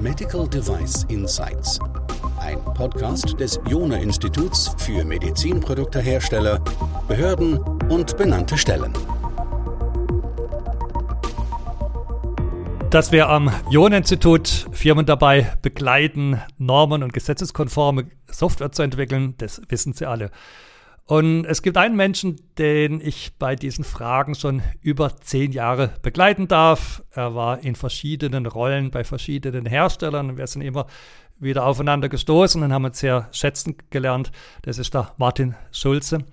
Medical Device Insights. Ein Podcast des Jona Instituts für Medizinproduktehersteller, Behörden und benannte Stellen. Dass wir am Jona-Institut Firmen dabei begleiten, normen- und gesetzeskonforme Software zu entwickeln, das wissen Sie alle. Und es gibt einen Menschen, den ich bei diesen Fragen schon über zehn Jahre begleiten darf. Er war in verschiedenen Rollen bei verschiedenen Herstellern. Wir sind immer wieder aufeinander gestoßen und haben uns sehr schätzen gelernt. Das ist der Martin Schulze.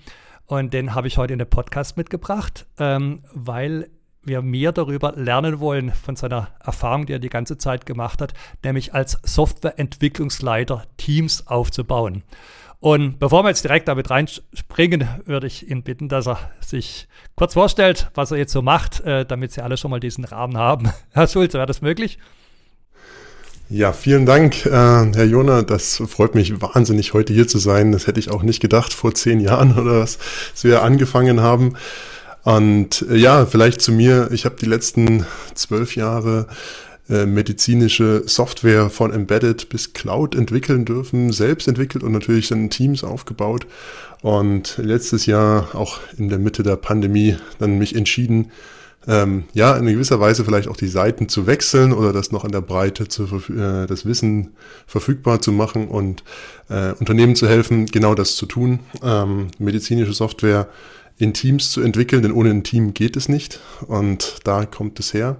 Und den habe ich heute in den Podcast mitgebracht, ähm, weil wir mehr darüber lernen wollen von seiner Erfahrung, die er die ganze Zeit gemacht hat, nämlich als Softwareentwicklungsleiter Teams aufzubauen. Und bevor wir jetzt direkt damit reinspringen, würde ich ihn bitten, dass er sich kurz vorstellt, was er jetzt so macht, äh, damit Sie alle schon mal diesen Rahmen haben. Herr Schulze, wäre das möglich? Ja, vielen Dank, äh, Herr Jona. Das freut mich wahnsinnig, heute hier zu sein. Das hätte ich auch nicht gedacht vor zehn Jahren oder was, als wir angefangen haben. Und äh, ja, vielleicht zu mir. Ich habe die letzten zwölf Jahre äh, medizinische Software von Embedded bis Cloud entwickeln dürfen, selbst entwickelt und natürlich dann Teams aufgebaut. Und letztes Jahr, auch in der Mitte der Pandemie, dann mich entschieden, ähm, ja, in gewisser Weise vielleicht auch die Seiten zu wechseln oder das noch in der Breite zu, äh, das Wissen verfügbar zu machen und äh, Unternehmen zu helfen, genau das zu tun. Ähm, medizinische Software in Teams zu entwickeln, denn ohne ein Team geht es nicht. Und da kommt es her.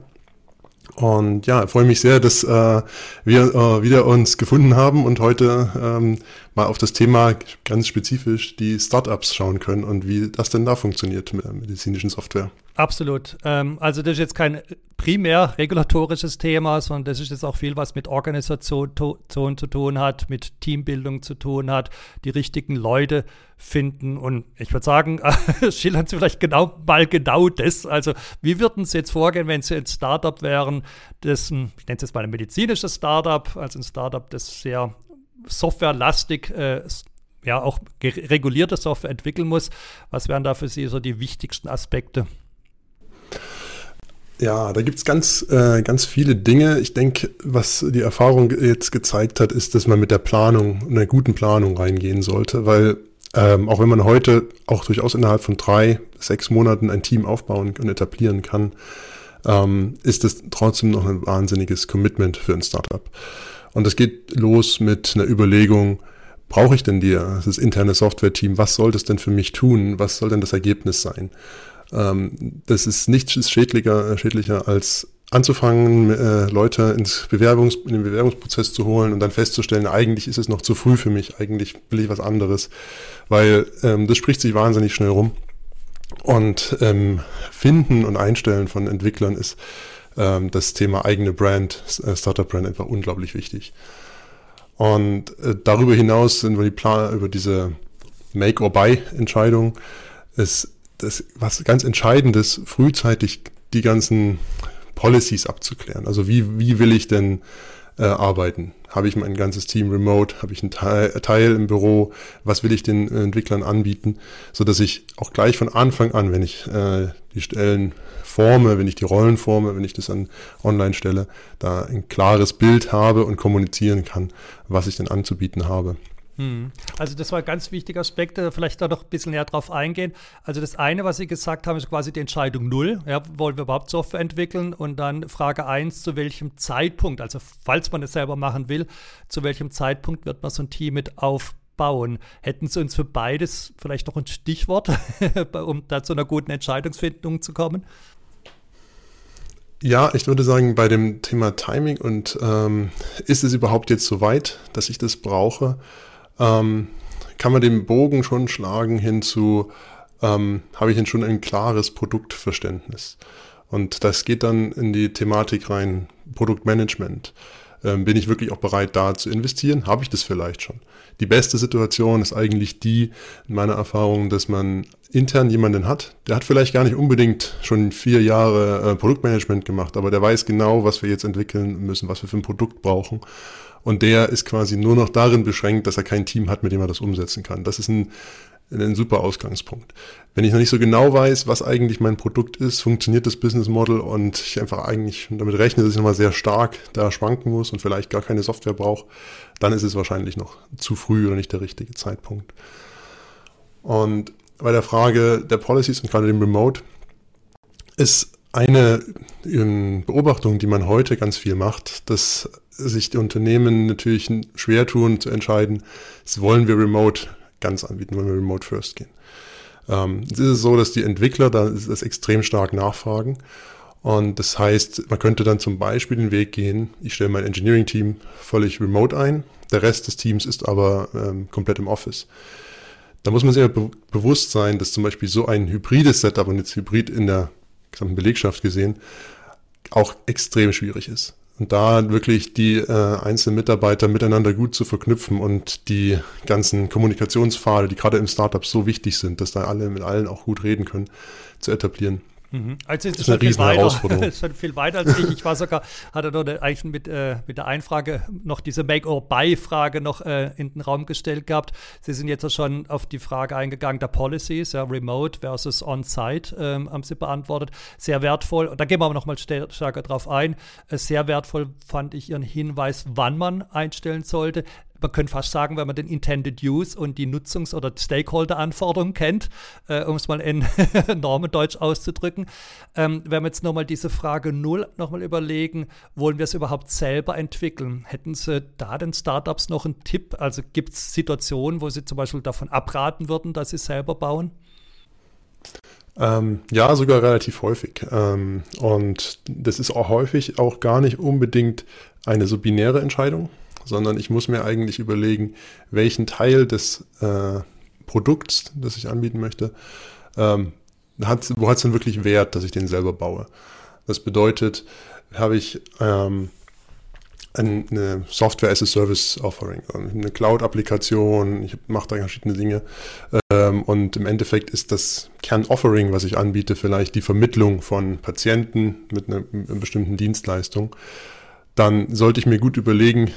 Und ja, freue mich sehr, dass äh, wir äh, wieder uns gefunden haben und heute ähm, mal auf das Thema ganz spezifisch die Startups schauen können und wie das denn da funktioniert mit der medizinischen Software. Absolut. Ähm, also das ist jetzt kein primär regulatorisches Thema, sondern das ist jetzt auch viel, was mit Organisation zu tun hat, mit Teambildung zu tun hat, die richtigen Leute finden. Und ich würde sagen, schildern Sie vielleicht genau mal genau das. Also wie würden Sie jetzt vorgehen, wenn Sie ein Startup wären, das, ich nenne es jetzt mal ein medizinisches Startup, also ein Startup, das sehr softwarelastig äh, ja auch regulierte Software entwickeln muss. Was wären da für Sie so die wichtigsten Aspekte? Ja, da gibt's ganz, äh, ganz viele Dinge. Ich denke, was die Erfahrung jetzt gezeigt hat, ist, dass man mit der Planung, einer guten Planung reingehen sollte, weil ähm, auch wenn man heute auch durchaus innerhalb von drei, sechs Monaten ein Team aufbauen und etablieren kann, ähm, ist das trotzdem noch ein wahnsinniges Commitment für ein Startup. Und das geht los mit einer Überlegung, brauche ich denn dir, das interne Software-Team, was soll das denn für mich tun? Was soll denn das Ergebnis sein? Ähm, das ist nichts schädlicher, schädlicher als anzufangen, äh, Leute ins Bewerbungs-, in den Bewerbungsprozess zu holen und dann festzustellen, eigentlich ist es noch zu früh für mich, eigentlich will ich was anderes, weil ähm, das spricht sich wahnsinnig schnell rum. Und ähm, Finden und Einstellen von Entwicklern ist ähm, das Thema eigene Brand, äh, Startup-Brand einfach unglaublich wichtig. Und äh, darüber hinaus sind wir die Plan über diese Make-or-Buy-Entscheidung ist das was ganz Entscheidendes, frühzeitig die ganzen Policies abzuklären. Also wie, wie will ich denn äh, arbeiten? Habe ich mein ganzes Team remote? Habe ich einen Teil, Teil im Büro? Was will ich den äh, Entwicklern anbieten? So dass ich auch gleich von Anfang an, wenn ich äh, die Stellen forme, wenn ich die Rollen forme, wenn ich das an online stelle, da ein klares Bild habe und kommunizieren kann, was ich denn anzubieten habe. Hm. Also das war ein ganz wichtiger Aspekt, vielleicht da noch ein bisschen näher drauf eingehen. Also das eine, was Sie gesagt haben, ist quasi die Entscheidung null. Ja, wollen wir überhaupt Software entwickeln? Und dann Frage eins, zu welchem Zeitpunkt, also falls man es selber machen will, zu welchem Zeitpunkt wird man so ein Team mit aufbauen? Hätten Sie uns für beides vielleicht noch ein Stichwort, um da zu einer guten Entscheidungsfindung zu kommen? Ja, ich würde sagen, bei dem Thema Timing und ähm, ist es überhaupt jetzt so weit, dass ich das brauche? Ähm, kann man den Bogen schon schlagen hin zu, ähm, habe ich denn schon ein klares Produktverständnis? Und das geht dann in die Thematik rein, Produktmanagement. Ähm, bin ich wirklich auch bereit, da zu investieren? Habe ich das vielleicht schon? Die beste Situation ist eigentlich die, in meiner Erfahrung, dass man intern jemanden hat, der hat vielleicht gar nicht unbedingt schon vier Jahre äh, Produktmanagement gemacht, aber der weiß genau, was wir jetzt entwickeln müssen, was wir für ein Produkt brauchen und der ist quasi nur noch darin beschränkt, dass er kein Team hat, mit dem er das umsetzen kann. Das ist ein ein super Ausgangspunkt. Wenn ich noch nicht so genau weiß, was eigentlich mein Produkt ist, funktioniert das Business Model und ich einfach eigentlich damit rechne, dass ich nochmal sehr stark da schwanken muss und vielleicht gar keine Software brauche, dann ist es wahrscheinlich noch zu früh oder nicht der richtige Zeitpunkt. Und bei der Frage der Policies und gerade dem Remote ist eine ähm, Beobachtung, die man heute ganz viel macht, dass sich die Unternehmen natürlich schwer tun zu entscheiden, wollen wir Remote ganz anbieten, wollen wir Remote First gehen. Ähm, es ist so, dass die Entwickler da das extrem stark nachfragen. Und das heißt, man könnte dann zum Beispiel den Weg gehen, ich stelle mein Engineering-Team völlig remote ein, der Rest des Teams ist aber ähm, komplett im Office. Da muss man sich be bewusst sein, dass zum Beispiel so ein hybrides Setup und jetzt Hybrid in der gesamten Belegschaft gesehen, auch extrem schwierig ist. Und da wirklich die äh, einzelnen Mitarbeiter miteinander gut zu verknüpfen und die ganzen Kommunikationspfade, die gerade im Startup so wichtig sind, dass da alle mit allen auch gut reden können, zu etablieren. Mhm. Also ist das ist eine riesen Herausforderung. ist schon viel weiter als ich. Ich war sogar, hatte dort eigentlich mit, äh, mit der Einfrage noch diese Make-or-Buy-Frage noch äh, in den Raum gestellt gehabt. Sie sind jetzt schon auf die Frage eingegangen der Policies, ja, Remote versus On-Site, ähm, haben Sie beantwortet. Sehr wertvoll. Und da gehen wir aber nochmal stärker drauf ein. Äh, sehr wertvoll fand ich Ihren Hinweis, wann man einstellen sollte man könnte fast sagen, wenn man den Intended Use und die Nutzungs- oder Stakeholder-Anforderungen kennt, äh, um es mal in Normendeutsch auszudrücken. Ähm, wenn wir jetzt nochmal diese Frage null nochmal überlegen, wollen wir es überhaupt selber entwickeln? Hätten Sie da den Startups noch einen Tipp? Also gibt es Situationen, wo Sie zum Beispiel davon abraten würden, dass sie selber bauen? Ähm, ja, sogar relativ häufig. Ähm, und das ist auch häufig auch gar nicht unbedingt eine so binäre Entscheidung, sondern ich muss mir eigentlich überlegen, welchen Teil des äh, Produkts, das ich anbieten möchte, ähm, hat, wo hat es denn wirklich Wert, dass ich den selber baue. Das bedeutet, habe ich ähm, eine Software as a Service Offering, eine Cloud-Applikation, ich mache da verschiedene Dinge. Ähm, und im Endeffekt ist das Kern-Offering, was ich anbiete, vielleicht die Vermittlung von Patienten mit einer bestimmten Dienstleistung. Dann sollte ich mir gut überlegen,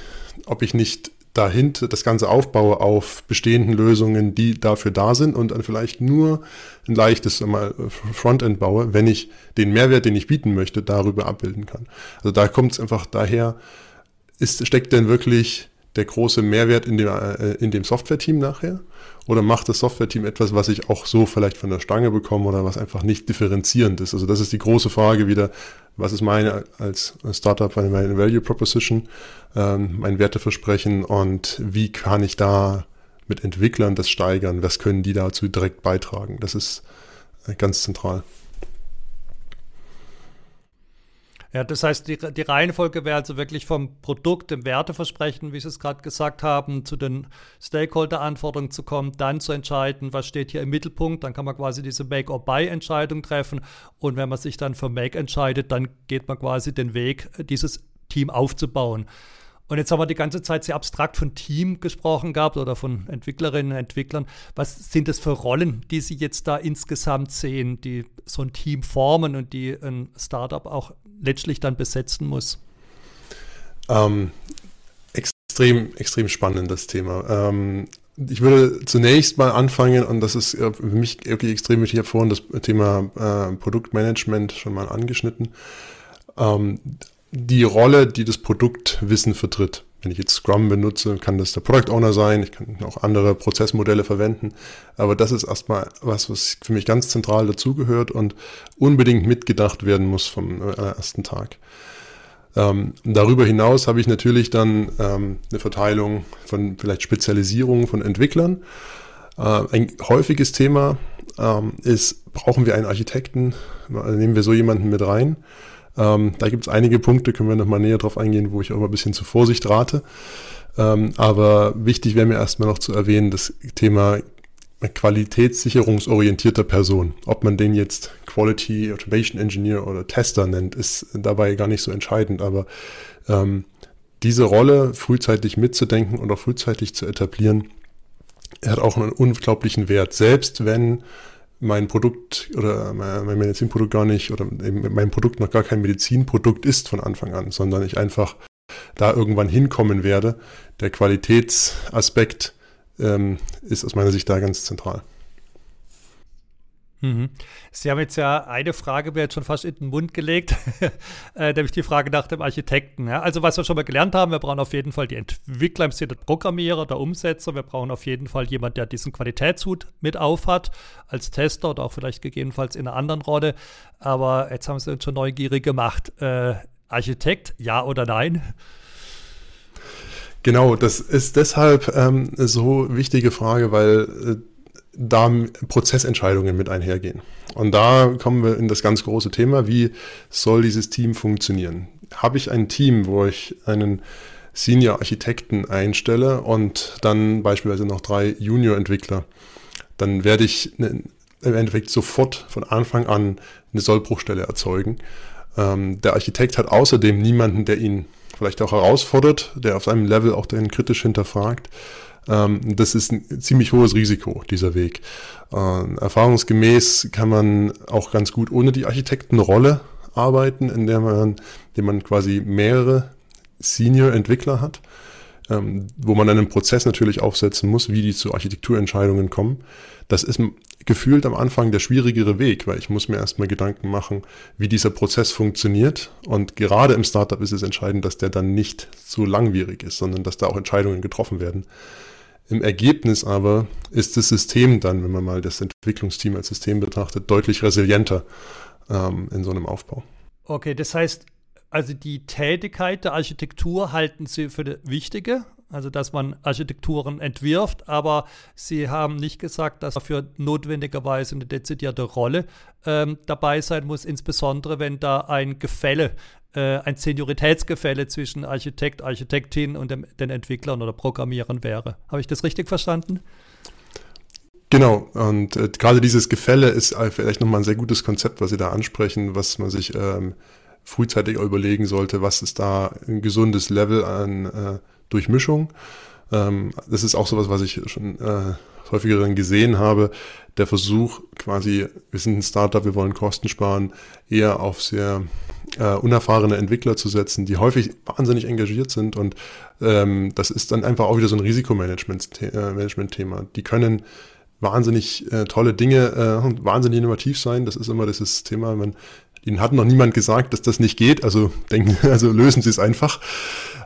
ob ich nicht dahinter das Ganze aufbaue auf bestehenden Lösungen, die dafür da sind und dann vielleicht nur ein leichtes Frontend baue, wenn ich den Mehrwert, den ich bieten möchte, darüber abbilden kann. Also da kommt es einfach daher, ist, steckt denn wirklich der große Mehrwert in dem, äh, in dem Software-Team nachher? Oder macht das Software-Team etwas, was ich auch so vielleicht von der Stange bekomme oder was einfach nicht differenzierend ist? Also das ist die große Frage wieder, was ist meine als Startup, meine Value Proposition, ähm, mein Werteversprechen und wie kann ich da mit Entwicklern das steigern? Was können die dazu direkt beitragen? Das ist äh, ganz zentral. Ja, das heißt, die, die Reihenfolge wäre also wirklich vom Produkt, dem Werteversprechen, wie Sie es gerade gesagt haben, zu den Stakeholder-Anforderungen zu kommen, dann zu entscheiden, was steht hier im Mittelpunkt. Dann kann man quasi diese Make-or-Buy-Entscheidung treffen. Und wenn man sich dann für Make entscheidet, dann geht man quasi den Weg, dieses Team aufzubauen. Und jetzt haben wir die ganze Zeit sehr abstrakt von Team gesprochen gehabt oder von Entwicklerinnen und Entwicklern. Was sind das für Rollen, die Sie jetzt da insgesamt sehen, die so ein Team formen und die ein Startup auch letztlich dann besetzen muss? Ähm, extrem, extrem spannendes Thema. Ähm, ich würde zunächst mal anfangen, und das ist für mich wirklich extrem wichtig, ich habe vorhin das Thema äh, Produktmanagement schon mal angeschnitten. Ähm, die Rolle, die das Produktwissen vertritt. Wenn ich jetzt Scrum benutze, kann das der Product Owner sein, ich kann auch andere Prozessmodelle verwenden, aber das ist erstmal was, was für mich ganz zentral dazugehört und unbedingt mitgedacht werden muss vom äh, ersten Tag. Ähm, darüber hinaus habe ich natürlich dann ähm, eine Verteilung von vielleicht Spezialisierungen von Entwicklern. Äh, ein häufiges Thema ähm, ist, brauchen wir einen Architekten? Nehmen wir so jemanden mit rein? Ähm, da gibt es einige Punkte, können wir nochmal näher drauf eingehen, wo ich auch mal ein bisschen zur Vorsicht rate. Ähm, aber wichtig wäre mir erstmal noch zu erwähnen, das Thema qualitätssicherungsorientierter Person. Ob man den jetzt Quality Automation Engineer oder Tester nennt, ist dabei gar nicht so entscheidend. Aber ähm, diese Rolle frühzeitig mitzudenken und auch frühzeitig zu etablieren, hat auch einen unglaublichen Wert. Selbst wenn mein Produkt oder mein Medizinprodukt gar nicht oder mein Produkt noch gar kein Medizinprodukt ist von Anfang an, sondern ich einfach da irgendwann hinkommen werde. Der Qualitätsaspekt ähm, ist aus meiner Sicht da ganz zentral. Mhm. Sie haben jetzt ja eine Frage mir jetzt schon fast in den Mund gelegt, äh, nämlich die Frage nach dem Architekten. Ja? Also was wir schon mal gelernt haben, wir brauchen auf jeden Fall die Entwickler im Sinne der Programmierer, der Umsetzer. Wir brauchen auf jeden Fall jemanden, der diesen Qualitätshut mit aufhat, als Tester oder auch vielleicht gegebenenfalls in einer anderen Rolle. Aber jetzt haben Sie uns schon neugierig gemacht. Äh, Architekt, ja oder nein? Genau, das ist deshalb ähm, so wichtige Frage, weil äh, da Prozessentscheidungen mit einhergehen. Und da kommen wir in das ganz große Thema, wie soll dieses Team funktionieren? Habe ich ein Team, wo ich einen Senior-Architekten einstelle und dann beispielsweise noch drei Junior-Entwickler, dann werde ich im Endeffekt sofort von Anfang an eine Sollbruchstelle erzeugen. Ähm, der Architekt hat außerdem niemanden, der ihn vielleicht auch herausfordert, der auf seinem Level auch den kritisch hinterfragt. Ähm, das ist ein ziemlich hohes Risiko, dieser Weg. Äh, erfahrungsgemäß kann man auch ganz gut ohne die Architektenrolle arbeiten, in der man, indem man quasi mehrere Senior-Entwickler hat, ähm, wo man einen Prozess natürlich aufsetzen muss, wie die zu Architekturentscheidungen kommen. Das ist gefühlt am Anfang der schwierigere Weg, weil ich muss mir erstmal Gedanken machen, wie dieser Prozess funktioniert. Und gerade im Startup ist es entscheidend, dass der dann nicht so langwierig ist, sondern dass da auch Entscheidungen getroffen werden. Im Ergebnis aber ist das System dann, wenn man mal das Entwicklungsteam als System betrachtet, deutlich resilienter ähm, in so einem Aufbau. Okay, das heißt, also die Tätigkeit der Architektur halten Sie für die wichtige, also dass man Architekturen entwirft, aber Sie haben nicht gesagt, dass dafür notwendigerweise eine dezidierte Rolle ähm, dabei sein muss, insbesondere wenn da ein Gefälle äh, ein Senioritätsgefälle zwischen Architekt, Architektin und dem, den Entwicklern oder Programmierern wäre. Habe ich das richtig verstanden? Genau, und äh, gerade dieses Gefälle ist äh, vielleicht nochmal ein sehr gutes Konzept, was Sie da ansprechen, was man sich ähm, frühzeitig überlegen sollte, was ist da ein gesundes Level an äh, Durchmischung. Ähm, das ist auch sowas, was ich schon äh, häufiger gesehen habe, der Versuch quasi, wir sind ein Startup, wir wollen Kosten sparen, eher auf sehr äh, unerfahrene Entwickler zu setzen, die häufig wahnsinnig engagiert sind und ähm, das ist dann einfach auch wieder so ein Risikomanagement-Thema. Äh, die können wahnsinnig äh, tolle Dinge äh, wahnsinnig innovativ sein. Das ist immer dieses Thema, man Ihnen hat noch niemand gesagt, dass das nicht geht, also denken, also lösen Sie es einfach.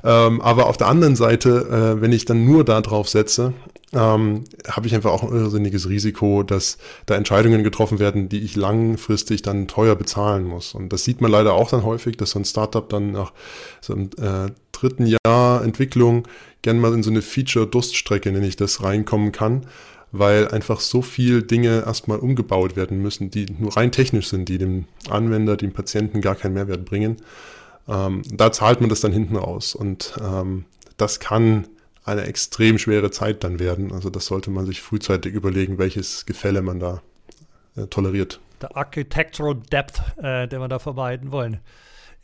Ähm, aber auf der anderen Seite, äh, wenn ich dann nur da drauf setze, ähm, habe ich einfach auch ein irrsinniges Risiko, dass da Entscheidungen getroffen werden, die ich langfristig dann teuer bezahlen muss. Und das sieht man leider auch dann häufig, dass so ein Startup dann nach so einem äh, dritten Jahr Entwicklung gern mal in so eine Feature-Durststrecke, nenne ich das, reinkommen kann, weil einfach so viel Dinge erstmal umgebaut werden müssen, die nur rein technisch sind, die dem Anwender, dem Patienten gar keinen Mehrwert bringen. Ähm, da zahlt man das dann hinten raus. Und ähm, das kann eine extrem schwere Zeit dann werden. Also das sollte man sich frühzeitig überlegen, welches Gefälle man da äh, toleriert. Der Architectural Depth, äh, den wir da vermeiden wollen.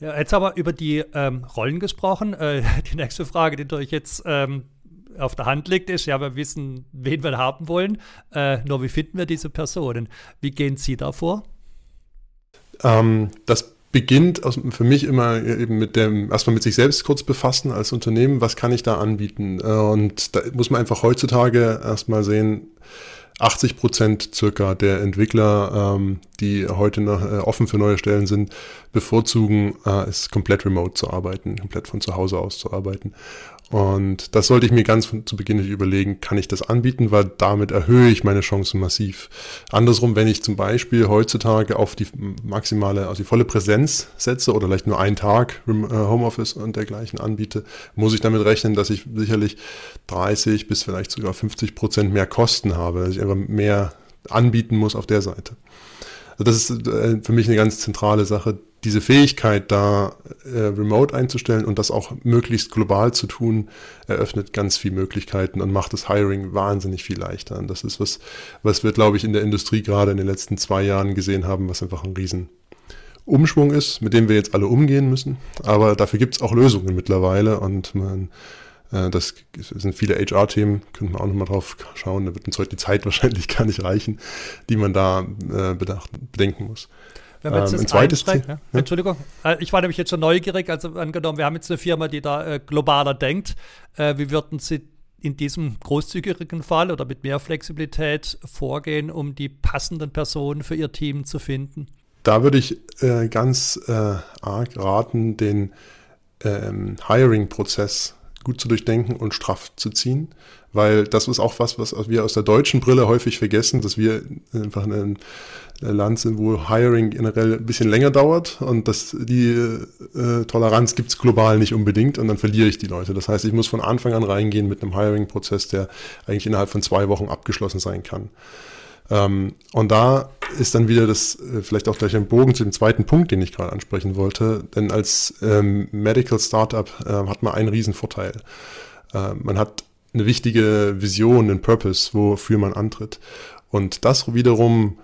Ja, jetzt aber über die ähm, Rollen gesprochen. Äh, die nächste Frage, die durch jetzt ähm, auf der Hand liegt, ist, ja, wir wissen, wen wir haben wollen. Äh, nur wie finden wir diese Personen? Wie gehen Sie da vor? Ähm, das beginnt aus, für mich immer eben mit dem, erstmal mit sich selbst kurz befassen als Unternehmen, was kann ich da anbieten? Äh, und da muss man einfach heutzutage erstmal sehen, 80 Prozent circa der Entwickler, ähm, die heute noch äh, offen für neue Stellen sind, bevorzugen, äh, es komplett remote zu arbeiten, komplett von zu Hause aus zu arbeiten. Und das sollte ich mir ganz zu Beginn überlegen, kann ich das anbieten, weil damit erhöhe ich meine Chancen massiv. Andersrum, wenn ich zum Beispiel heutzutage auf die maximale, also die volle Präsenz setze oder vielleicht nur einen Tag äh, Homeoffice und dergleichen anbiete, muss ich damit rechnen, dass ich sicherlich 30 bis vielleicht sogar 50 Prozent mehr Kosten habe, dass ich einfach mehr anbieten muss auf der Seite. Also das ist äh, für mich eine ganz zentrale Sache, diese Fähigkeit, da äh, remote einzustellen und das auch möglichst global zu tun, eröffnet ganz viele Möglichkeiten und macht das Hiring wahnsinnig viel leichter. Und das ist was, was wir, glaube ich, in der Industrie gerade in den letzten zwei Jahren gesehen haben, was einfach ein riesen Umschwung ist, mit dem wir jetzt alle umgehen müssen. Aber dafür gibt es auch Lösungen mittlerweile und man, äh, das sind viele HR-Themen, könnte man auch nochmal drauf schauen. Da wird uns heute die Zeit wahrscheinlich gar nicht reichen, die man da äh, bedacht, bedenken muss. Wenn wir jetzt ähm, ein zweites Ziel, ja? Entschuldigung, äh, ich war nämlich jetzt schon neugierig, also angenommen, wir haben jetzt eine Firma, die da äh, globaler denkt. Äh, wie würden Sie in diesem großzügigen Fall oder mit mehr Flexibilität vorgehen, um die passenden Personen für Ihr Team zu finden? Da würde ich äh, ganz äh, arg raten, den ähm, Hiring-Prozess gut zu durchdenken und straff zu ziehen, weil das ist auch was, was wir aus der deutschen Brille häufig vergessen, dass wir einfach ein Land sind, wo Hiring generell ein bisschen länger dauert und dass die äh, Toleranz gibt es global nicht unbedingt und dann verliere ich die Leute. Das heißt, ich muss von Anfang an reingehen mit einem Hiring-Prozess, der eigentlich innerhalb von zwei Wochen abgeschlossen sein kann. Ähm, und da ist dann wieder das, äh, vielleicht auch gleich ein Bogen zu dem zweiten Punkt, den ich gerade ansprechen wollte. Denn als ähm, Medical Startup äh, hat man einen riesen Vorteil. Äh, man hat eine wichtige Vision, einen Purpose, wofür man antritt. Und das wiederum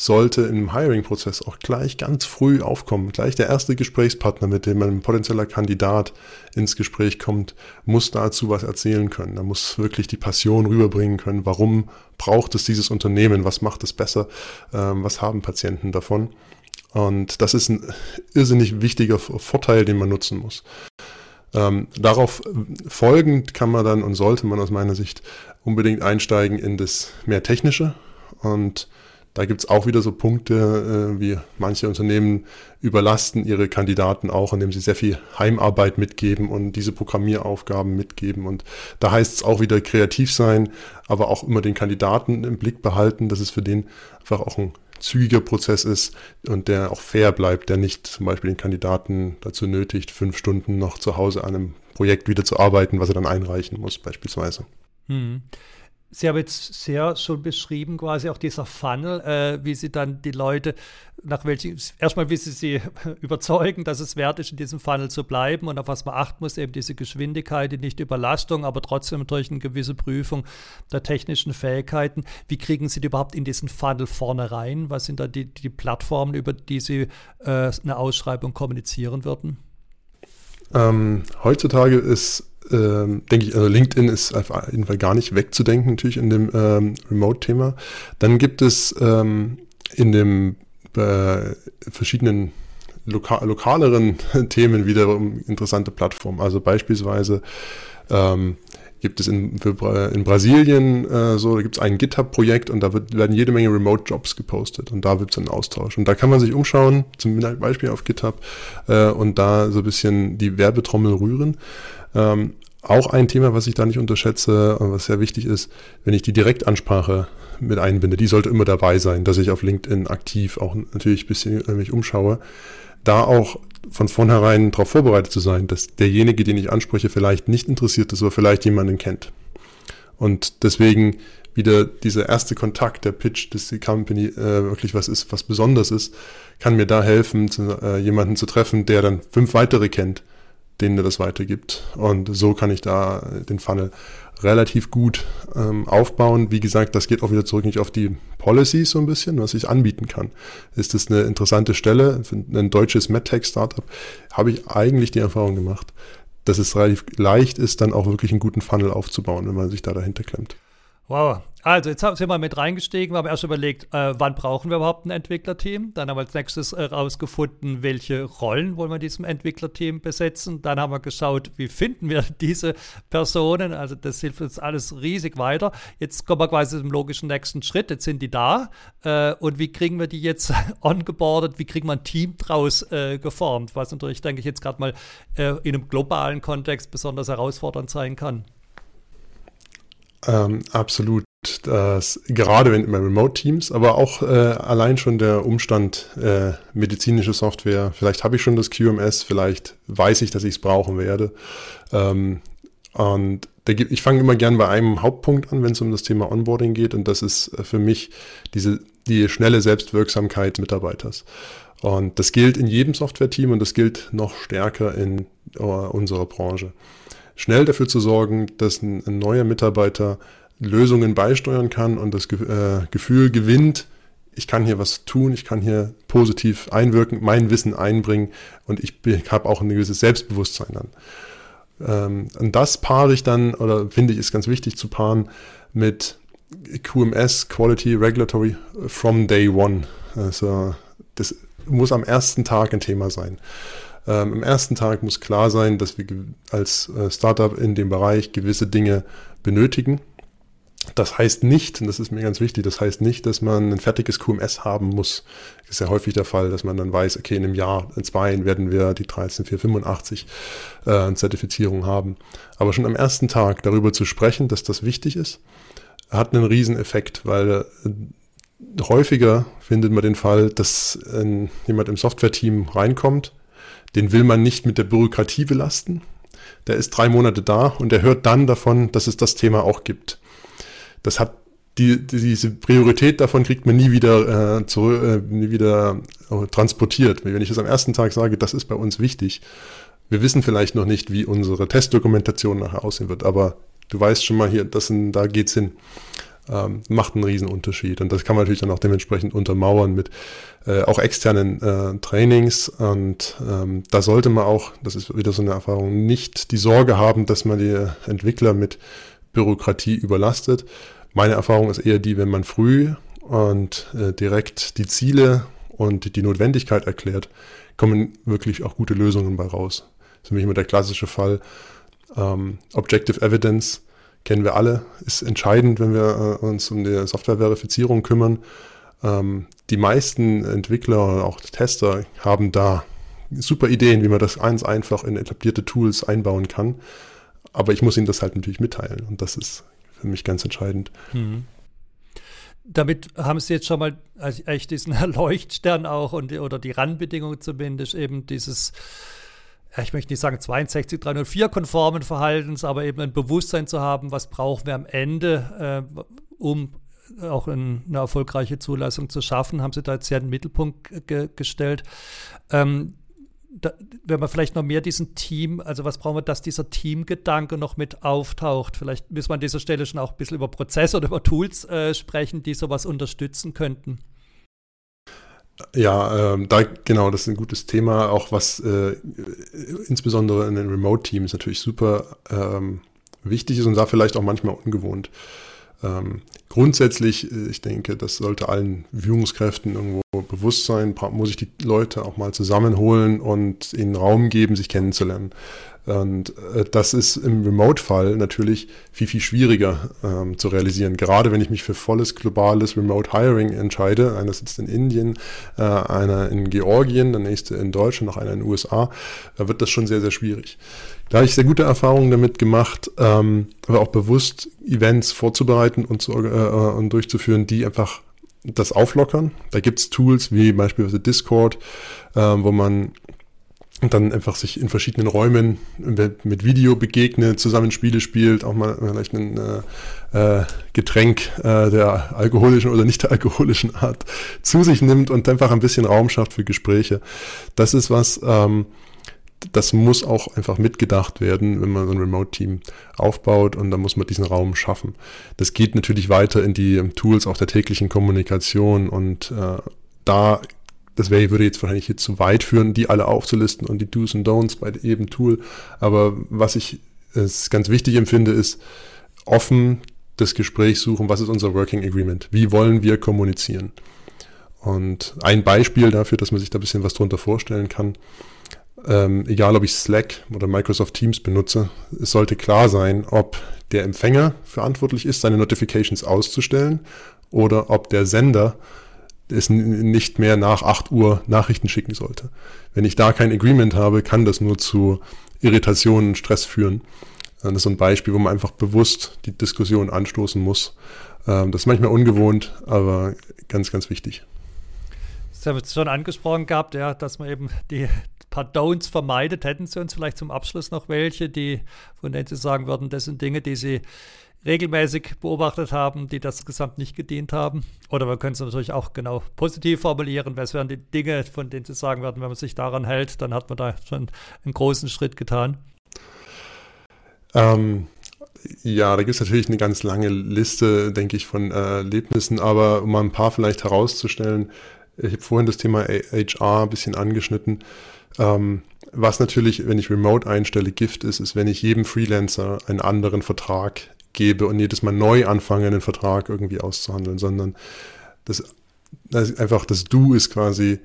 sollte im Hiring-Prozess auch gleich ganz früh aufkommen. Gleich der erste Gesprächspartner, mit dem ein potenzieller Kandidat ins Gespräch kommt, muss dazu was erzählen können. Er muss wirklich die Passion rüberbringen können. Warum braucht es dieses Unternehmen? Was macht es besser? Ähm, was haben Patienten davon? Und das ist ein irrsinnig wichtiger Vorteil, den man nutzen muss. Ähm, darauf folgend kann man dann und sollte man aus meiner Sicht unbedingt einsteigen in das mehr technische und da gibt es auch wieder so Punkte, äh, wie manche Unternehmen überlasten ihre Kandidaten auch, indem sie sehr viel Heimarbeit mitgeben und diese Programmieraufgaben mitgeben. Und da heißt es auch wieder kreativ sein, aber auch immer den Kandidaten im Blick behalten, dass es für den einfach auch ein zügiger Prozess ist und der auch fair bleibt, der nicht zum Beispiel den Kandidaten dazu nötigt, fünf Stunden noch zu Hause an einem Projekt wieder zu arbeiten, was er dann einreichen muss, beispielsweise. Hm. Sie haben jetzt sehr schon beschrieben, quasi auch dieser Funnel, äh, wie Sie dann die Leute, nach welchen, erstmal wie Sie sie überzeugen, dass es wert ist, in diesem Funnel zu bleiben und auf was man achten muss, eben diese Geschwindigkeit, die Nicht-Überlastung, aber trotzdem durch eine gewisse Prüfung der technischen Fähigkeiten. Wie kriegen Sie die überhaupt in diesen Funnel vorne rein? Was sind da die, die Plattformen, über die Sie äh, eine Ausschreibung kommunizieren würden? Ähm, heutzutage ist ähm, denke ich, also LinkedIn ist auf jeden Fall gar nicht wegzudenken, natürlich in dem ähm, Remote-Thema. Dann gibt es ähm, in dem äh, verschiedenen loka lokaleren Themen wiederum interessante Plattformen. Also beispielsweise ähm, gibt es in, für, in Brasilien äh, so, da gibt es ein GitHub-Projekt und da wird, werden jede Menge Remote-Jobs gepostet und da wird es einen Austausch. Und da kann man sich umschauen, zum Beispiel auf GitHub, äh, und da so ein bisschen die Werbetrommel rühren. Ähm, auch ein Thema, was ich da nicht unterschätze und was sehr wichtig ist, wenn ich die Direktansprache mit einbinde, die sollte immer dabei sein, dass ich auf LinkedIn aktiv auch natürlich ein bisschen mich umschaue, da auch von vornherein darauf vorbereitet zu sein, dass derjenige, den ich anspreche, vielleicht nicht interessiert ist oder vielleicht jemanden kennt. Und deswegen wieder dieser erste Kontakt, der Pitch, dass die Company äh, wirklich was ist, was besonders ist, kann mir da helfen, zu, äh, jemanden zu treffen, der dann fünf weitere kennt denen er das weitergibt. Und so kann ich da den Funnel relativ gut ähm, aufbauen. Wie gesagt, das geht auch wieder zurück nicht auf die Policies so ein bisschen, was ich anbieten kann. Ist das eine interessante Stelle für ein deutsches MedTech-Startup? Habe ich eigentlich die Erfahrung gemacht, dass es relativ leicht ist, dann auch wirklich einen guten Funnel aufzubauen, wenn man sich da dahinter klemmt. Wow. Also, jetzt sind wir mit reingestiegen. Wir haben erst überlegt, äh, wann brauchen wir überhaupt ein Entwicklerteam? Dann haben wir als nächstes herausgefunden, äh, welche Rollen wollen wir in diesem Entwicklerteam besetzen. Dann haben wir geschaut, wie finden wir diese Personen. Also, das hilft uns alles riesig weiter. Jetzt kommen wir quasi zum logischen nächsten Schritt. Jetzt sind die da. Äh, und wie kriegen wir die jetzt ongeboardet? Wie kriegen wir ein Team draus äh, geformt? Was natürlich, denke ich, jetzt gerade mal äh, in einem globalen Kontext besonders herausfordernd sein kann. Ähm, absolut. Das, gerade wenn bei Remote-Teams, aber auch äh, allein schon der Umstand äh, medizinische Software. Vielleicht habe ich schon das QMS, vielleicht weiß ich, dass ich es brauchen werde. Ähm, und da gibt, ich fange immer gern bei einem Hauptpunkt an, wenn es um das Thema Onboarding geht. Und das ist äh, für mich diese, die schnelle Selbstwirksamkeit Mitarbeiters. Und das gilt in jedem Software-Team und das gilt noch stärker in uh, unserer Branche schnell dafür zu sorgen, dass ein, ein neuer Mitarbeiter Lösungen beisteuern kann und das äh, Gefühl gewinnt, ich kann hier was tun, ich kann hier positiv einwirken, mein Wissen einbringen und ich habe auch ein gewisses Selbstbewusstsein dann. Ähm, und das paare ich dann, oder finde ich, ist ganz wichtig zu paaren mit QMS, Quality Regulatory from Day One. Also das muss am ersten Tag ein Thema sein. Ähm, Im ersten Tag muss klar sein, dass wir als äh, Startup in dem Bereich gewisse Dinge benötigen. Das heißt nicht, und das ist mir ganz wichtig, das heißt nicht, dass man ein fertiges QMS haben muss. Das ist ja häufig der Fall, dass man dann weiß, okay, in einem Jahr, in zwei werden wir die 13485 äh, Zertifizierung haben. Aber schon am ersten Tag darüber zu sprechen, dass das wichtig ist, hat einen riesen Effekt, weil äh, häufiger findet man den Fall, dass äh, jemand im Software-Team reinkommt, den will man nicht mit der Bürokratie belasten. Der ist drei Monate da und der hört dann davon, dass es das Thema auch gibt das hat die, diese Priorität davon kriegt man nie wieder, äh, zurück, äh, nie wieder äh, transportiert. Wenn ich das am ersten Tag sage, das ist bei uns wichtig. Wir wissen vielleicht noch nicht, wie unsere Testdokumentation nachher aussehen wird, aber du weißt schon mal hier, das sind, da geht's hin. Ähm, macht einen riesen Unterschied. Und das kann man natürlich dann auch dementsprechend untermauern mit äh, auch externen äh, Trainings. Und ähm, da sollte man auch, das ist wieder so eine Erfahrung, nicht die Sorge haben, dass man die Entwickler mit Bürokratie überlastet. Meine Erfahrung ist eher die, wenn man früh und äh, direkt die Ziele und die Notwendigkeit erklärt, kommen wirklich auch gute Lösungen bei raus. Das ist für mich immer der klassische Fall. Ähm, Objective Evidence kennen wir alle, ist entscheidend, wenn wir äh, uns um die Softwareverifizierung kümmern. Ähm, die meisten Entwickler und auch Tester haben da super Ideen, wie man das eins einfach in etablierte Tools einbauen kann. Aber ich muss ihnen das halt natürlich mitteilen und das ist für mich ganz entscheidend. Mhm. Damit haben Sie jetzt schon mal eigentlich diesen Leuchtstern auch und, oder die Randbedingung zumindest eben dieses, ich möchte nicht sagen 62304-konformen Verhaltens, aber eben ein Bewusstsein zu haben, was brauchen wir am Ende, äh, um auch in, eine erfolgreiche Zulassung zu schaffen, haben Sie da jetzt sehr den Mittelpunkt ge gestellt. Ähm, da, wenn man vielleicht noch mehr diesen Team, also was brauchen wir, dass dieser Teamgedanke noch mit auftaucht. Vielleicht müssen wir an dieser Stelle schon auch ein bisschen über Prozesse oder über Tools äh, sprechen, die sowas unterstützen könnten. Ja, ähm, da genau, das ist ein gutes Thema, auch was äh, insbesondere in den Remote-Teams natürlich super ähm, wichtig ist und da vielleicht auch manchmal ungewohnt. Ähm, grundsätzlich, äh, ich denke, das sollte allen Führungskräften irgendwo bewusst sein, muss ich die Leute auch mal zusammenholen und ihnen Raum geben, sich kennenzulernen. Und äh, das ist im Remote-Fall natürlich viel, viel schwieriger ähm, zu realisieren. Gerade wenn ich mich für volles globales Remote Hiring entscheide. Einer sitzt in Indien, äh, einer in Georgien, der nächste in Deutschland, noch einer in den USA. Da wird das schon sehr, sehr schwierig. Da habe ich sehr gute Erfahrungen damit gemacht, ähm, aber auch bewusst Events vorzubereiten und, zu, äh, äh und durchzuführen, die einfach das auflockern. Da gibt es Tools wie beispielsweise Discord, äh, wo man dann einfach sich in verschiedenen Räumen mit Video begegnet, zusammen Spiele spielt, auch mal vielleicht ein äh, äh, Getränk äh, der alkoholischen oder nicht der alkoholischen Art zu sich nimmt und einfach ein bisschen Raum schafft für Gespräche. Das ist was, ähm, das muss auch einfach mitgedacht werden, wenn man so ein Remote-Team aufbaut und da muss man diesen Raum schaffen. Das geht natürlich weiter in die Tools auch der täglichen Kommunikation und äh, da, das wäre, würde jetzt wahrscheinlich jetzt zu weit führen, die alle aufzulisten und die Do's und Don'ts bei jedem Tool. Aber was ich es ganz wichtig empfinde, ist offen das Gespräch suchen, was ist unser Working Agreement? Wie wollen wir kommunizieren? Und ein Beispiel dafür, dass man sich da ein bisschen was drunter vorstellen kann, ähm, egal ob ich Slack oder Microsoft Teams benutze, es sollte klar sein, ob der Empfänger verantwortlich ist, seine Notifications auszustellen oder ob der Sender es nicht mehr nach 8 Uhr Nachrichten schicken sollte. Wenn ich da kein Agreement habe, kann das nur zu Irritationen, Stress führen. Das ist ein Beispiel, wo man einfach bewusst die Diskussion anstoßen muss. Ähm, das ist manchmal ungewohnt, aber ganz, ganz wichtig. Sie haben es schon angesprochen gehabt, ja, dass man eben die paar Don'ts vermeidet. Hätten Sie uns vielleicht zum Abschluss noch welche, die, von denen Sie sagen würden, das sind Dinge, die Sie regelmäßig beobachtet haben, die das Gesamt nicht gedient haben? Oder wir können es natürlich auch genau positiv formulieren. Was wären die Dinge, von denen Sie sagen würden, wenn man sich daran hält, dann hat man da schon einen großen Schritt getan? Ähm, ja, da gibt es natürlich eine ganz lange Liste, denke ich, von äh, Erlebnissen, aber um mal ein paar vielleicht herauszustellen, ich habe vorhin das Thema HR ein bisschen angeschnitten. Ähm, was natürlich, wenn ich Remote einstelle, Gift ist, ist, wenn ich jedem Freelancer einen anderen Vertrag gebe und jedes Mal neu anfange, einen Vertrag irgendwie auszuhandeln, sondern das, das einfach das Du ist quasi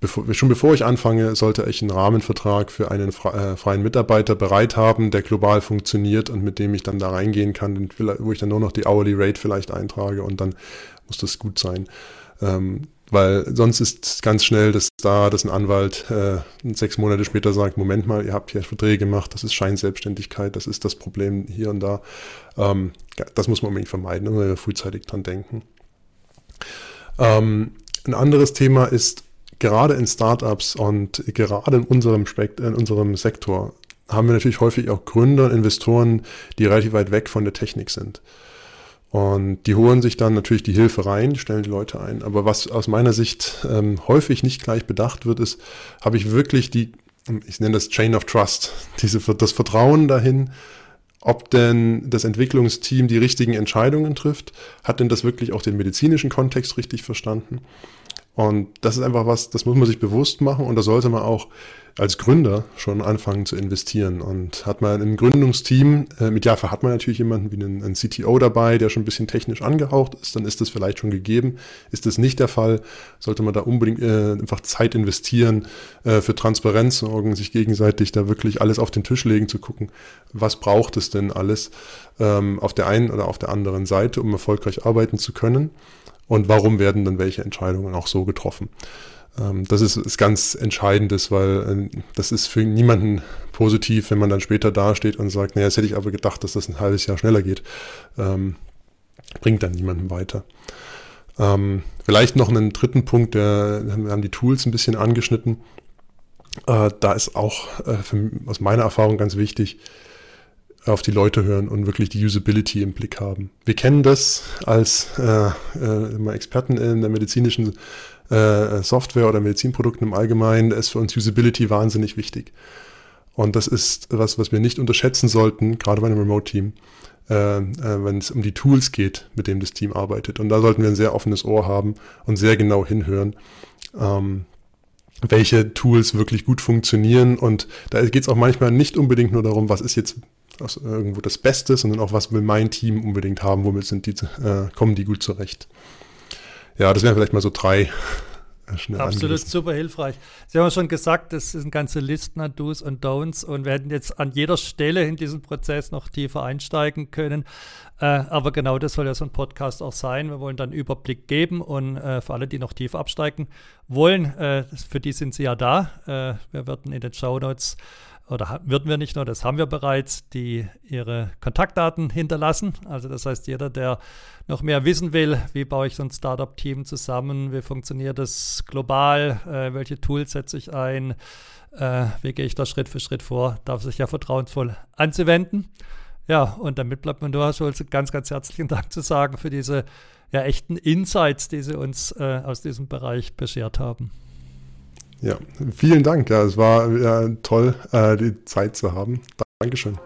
bevor, schon bevor ich anfange, sollte ich einen Rahmenvertrag für einen äh, freien Mitarbeiter bereit haben, der global funktioniert und mit dem ich dann da reingehen kann, wo ich dann nur noch die Hourly Rate vielleicht eintrage und dann muss das gut sein. Ähm, weil sonst ist ganz schnell, dass da, dass ein Anwalt äh, sechs Monate später sagt, Moment mal, ihr habt hier Verträge gemacht, das ist Scheinselbstständigkeit, das ist das Problem hier und da. Ähm, das muss man unbedingt vermeiden, immer frühzeitig dran denken. Ähm, ein anderes Thema ist, gerade in Startups und gerade in unserem, Spekt in unserem Sektor haben wir natürlich häufig auch Gründer und Investoren, die relativ weit weg von der Technik sind. Und die holen sich dann natürlich die Hilfe rein, stellen die Leute ein. Aber was aus meiner Sicht ähm, häufig nicht gleich bedacht wird, ist, habe ich wirklich die, ich nenne das Chain of Trust, diese, das Vertrauen dahin, ob denn das Entwicklungsteam die richtigen Entscheidungen trifft, hat denn das wirklich auch den medizinischen Kontext richtig verstanden? Und das ist einfach was, das muss man sich bewusst machen und da sollte man auch als Gründer schon anfangen zu investieren. Und hat man im Gründungsteam, äh, mit Java hat man natürlich jemanden wie einen, einen, CTO dabei, der schon ein bisschen technisch angehaucht ist, dann ist das vielleicht schon gegeben. Ist das nicht der Fall, sollte man da unbedingt äh, einfach Zeit investieren, äh, für Transparenz sorgen, sich gegenseitig da wirklich alles auf den Tisch legen, zu gucken, was braucht es denn alles ähm, auf der einen oder auf der anderen Seite, um erfolgreich arbeiten zu können. Und warum werden dann welche Entscheidungen auch so getroffen? Ähm, das ist, ist ganz Entscheidendes, weil äh, das ist für niemanden positiv, wenn man dann später dasteht und sagt, naja, jetzt hätte ich aber gedacht, dass das ein halbes Jahr schneller geht. Ähm, bringt dann niemanden weiter. Ähm, vielleicht noch einen dritten Punkt, der, wir haben die Tools ein bisschen angeschnitten. Äh, da ist auch äh, für, aus meiner Erfahrung ganz wichtig, auf die Leute hören und wirklich die Usability im Blick haben. Wir kennen das als äh, äh, Experten in der medizinischen äh, Software oder Medizinprodukten im Allgemeinen, ist für uns Usability wahnsinnig wichtig. Und das ist was, was wir nicht unterschätzen sollten, gerade bei einem Remote-Team, äh, äh, wenn es um die Tools geht, mit dem das Team arbeitet. Und da sollten wir ein sehr offenes Ohr haben und sehr genau hinhören, ähm, welche Tools wirklich gut funktionieren. Und da geht es auch manchmal nicht unbedingt nur darum, was ist jetzt aus irgendwo das Beste, sondern auch, was will mein Team unbedingt haben, womit sind die, äh, kommen die gut zurecht. Ja, das wären vielleicht mal so drei Schnell Absolut super hilfreich. Sie haben schon gesagt, das sind ganze Listen an Do's und Don'ts und wir hätten jetzt an jeder Stelle in diesem Prozess noch tiefer einsteigen können. Äh, aber genau das soll ja so ein Podcast auch sein. Wir wollen dann Überblick geben und äh, für alle, die noch tiefer absteigen wollen, äh, für die sind Sie ja da. Äh, wir werden in den Show Notes oder würden wir nicht nur, das haben wir bereits, die ihre Kontaktdaten hinterlassen. Also das heißt, jeder, der noch mehr wissen will, wie baue ich so ein Startup-Team zusammen, wie funktioniert das global, äh, welche Tools setze ich ein, äh, wie gehe ich da Schritt für Schritt vor, darf sich ja vertrauensvoll anzuwenden. Ja, und damit bleibt mir nur also ganz, ganz herzlichen Dank zu sagen für diese ja, echten Insights, die Sie uns äh, aus diesem Bereich beschert haben. Ja, vielen Dank. Ja, es war ja, toll, äh, die Zeit zu haben. Dankeschön.